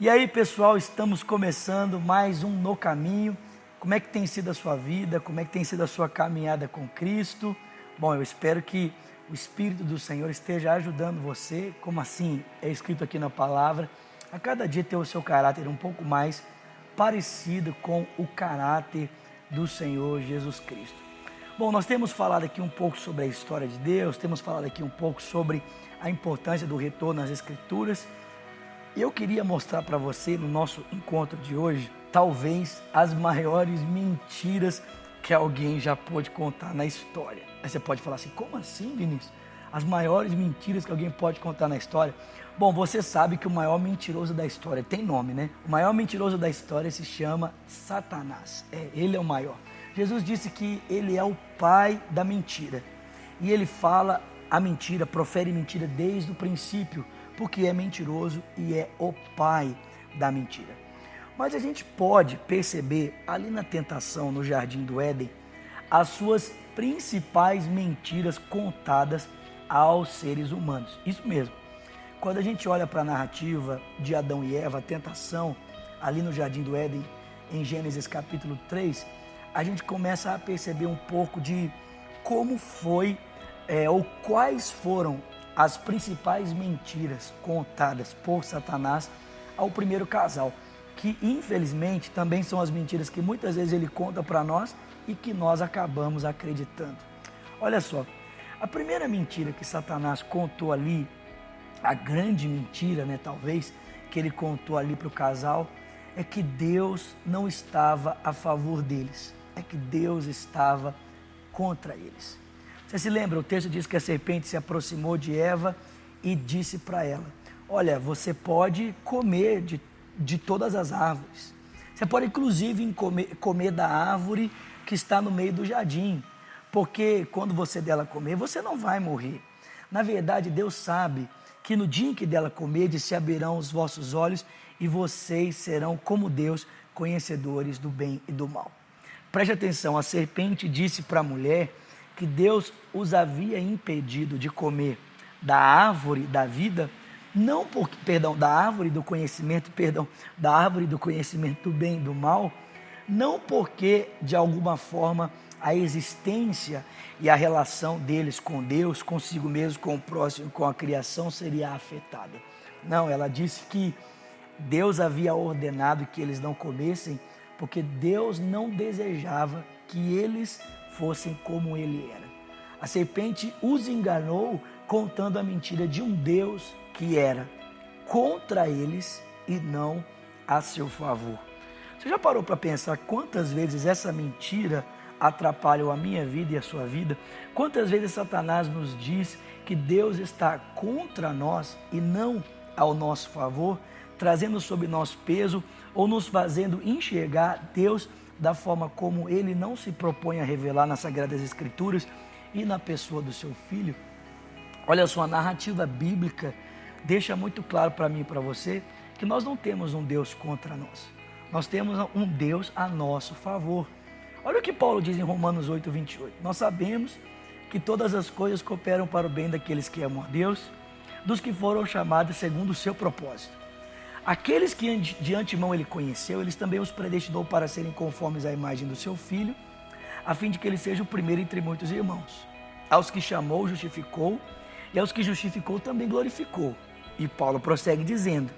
E aí, pessoal, estamos começando mais um No Caminho. Como é que tem sido a sua vida? Como é que tem sido a sua caminhada com Cristo? Bom, eu espero que o Espírito do Senhor esteja ajudando você, como assim é escrito aqui na palavra, a cada dia ter o seu caráter um pouco mais parecido com o caráter do Senhor Jesus Cristo. Bom, nós temos falado aqui um pouco sobre a história de Deus, temos falado aqui um pouco sobre a importância do retorno às Escrituras eu queria mostrar para você no nosso encontro de hoje, talvez as maiores mentiras que alguém já pôde contar na história. Aí você pode falar assim: como assim, Vinícius? As maiores mentiras que alguém pode contar na história? Bom, você sabe que o maior mentiroso da história tem nome, né? O maior mentiroso da história se chama Satanás. É, ele é o maior. Jesus disse que ele é o pai da mentira. E ele fala a mentira, profere mentira desde o princípio porque é mentiroso e é o pai da mentira. Mas a gente pode perceber ali na tentação, no jardim do Éden, as suas principais mentiras contadas aos seres humanos. Isso mesmo. Quando a gente olha para a narrativa de Adão e Eva, a tentação, ali no jardim do Éden, em Gênesis capítulo 3, a gente começa a perceber um pouco de como foi é, ou quais foram as principais mentiras contadas por Satanás ao primeiro casal, que infelizmente também são as mentiras que muitas vezes ele conta para nós e que nós acabamos acreditando. Olha só, a primeira mentira que Satanás contou ali, a grande mentira, né, talvez, que ele contou ali para o casal, é que Deus não estava a favor deles, é que Deus estava contra eles. Você se lembra? O texto diz que a serpente se aproximou de Eva e disse para ela: Olha, você pode comer de, de todas as árvores. Você pode, inclusive, comer, comer da árvore que está no meio do jardim. Porque quando você dela comer, você não vai morrer. Na verdade, Deus sabe que no dia em que dela comer, se abrirão os vossos olhos e vocês serão como Deus, conhecedores do bem e do mal. Preste atenção, a serpente disse para a mulher que Deus os havia impedido de comer da árvore da vida, não porque, perdão, da árvore do conhecimento, perdão, da árvore do conhecimento do bem e do mal, não porque de alguma forma a existência e a relação deles com Deus, consigo mesmo, com o próximo, com a criação seria afetada. Não, ela disse que Deus havia ordenado que eles não comessem, porque Deus não desejava que eles fossem como ele era. A serpente os enganou contando a mentira de um Deus que era contra eles e não a seu favor. Você já parou para pensar quantas vezes essa mentira atrapalhou a minha vida e a sua vida? Quantas vezes Satanás nos diz que Deus está contra nós e não ao nosso favor, trazendo sob nosso peso ou nos fazendo enxergar Deus da forma como ele não se propõe a revelar nas Sagradas Escrituras e na pessoa do seu filho. Olha só, a narrativa bíblica deixa muito claro para mim e para você que nós não temos um Deus contra nós. Nós temos um Deus a nosso favor. Olha o que Paulo diz em Romanos 8, 28. Nós sabemos que todas as coisas cooperam para o bem daqueles que amam a Deus, dos que foram chamados segundo o seu propósito. Aqueles que de antemão ele conheceu, eles também os predestinou para serem conformes à imagem do seu filho, a fim de que ele seja o primeiro entre muitos irmãos. Aos que chamou, justificou, e aos que justificou também glorificou. E Paulo prossegue dizendo: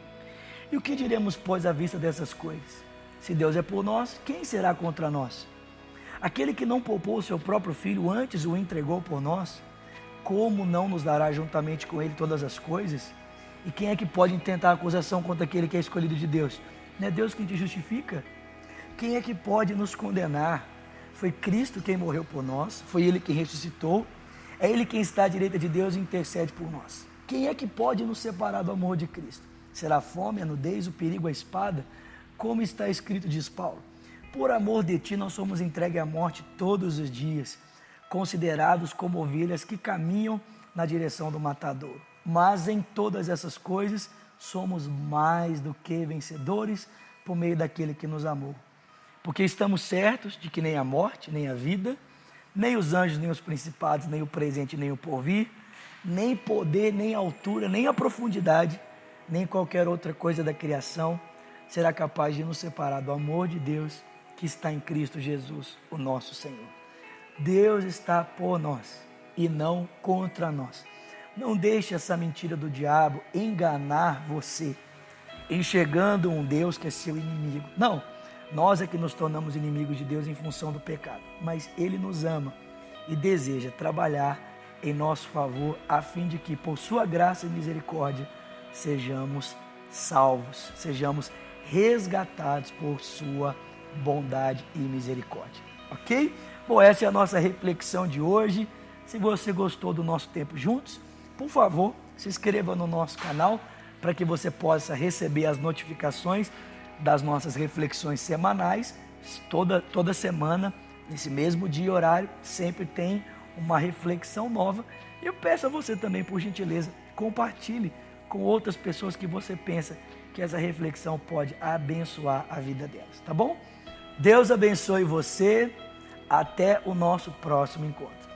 E o que diremos, pois, à vista dessas coisas? Se Deus é por nós, quem será contra nós? Aquele que não poupou o seu próprio filho, antes o entregou por nós, como não nos dará juntamente com ele todas as coisas? E quem é que pode intentar acusação contra aquele que é escolhido de Deus? Não é Deus quem te justifica? Quem é que pode nos condenar? Foi Cristo quem morreu por nós, foi Ele quem ressuscitou, é Ele quem está à direita de Deus e intercede por nós. Quem é que pode nos separar do amor de Cristo? Será a fome, a nudez, o perigo, a espada? Como está escrito, diz Paulo: Por amor de ti nós somos entregues à morte todos os dias, considerados como ovelhas que caminham na direção do matador. Mas em todas essas coisas somos mais do que vencedores por meio daquele que nos amou. Porque estamos certos de que nem a morte, nem a vida, nem os anjos, nem os principados, nem o presente, nem o porvir, nem poder, nem altura, nem a profundidade, nem qualquer outra coisa da criação será capaz de nos separar do amor de Deus que está em Cristo Jesus, o nosso Senhor. Deus está por nós e não contra nós. Não deixe essa mentira do diabo enganar você, enxergando um Deus que é seu inimigo. Não, nós é que nos tornamos inimigos de Deus em função do pecado, mas Ele nos ama e deseja trabalhar em nosso favor, a fim de que, por Sua graça e misericórdia, sejamos salvos, sejamos resgatados por Sua bondade e misericórdia. Ok? Bom, essa é a nossa reflexão de hoje. Se você gostou do nosso tempo juntos, por favor, se inscreva no nosso canal para que você possa receber as notificações das nossas reflexões semanais. Toda, toda semana, nesse mesmo dia e horário, sempre tem uma reflexão nova. E eu peço a você também, por gentileza, compartilhe com outras pessoas que você pensa que essa reflexão pode abençoar a vida delas, tá bom? Deus abençoe você. Até o nosso próximo encontro.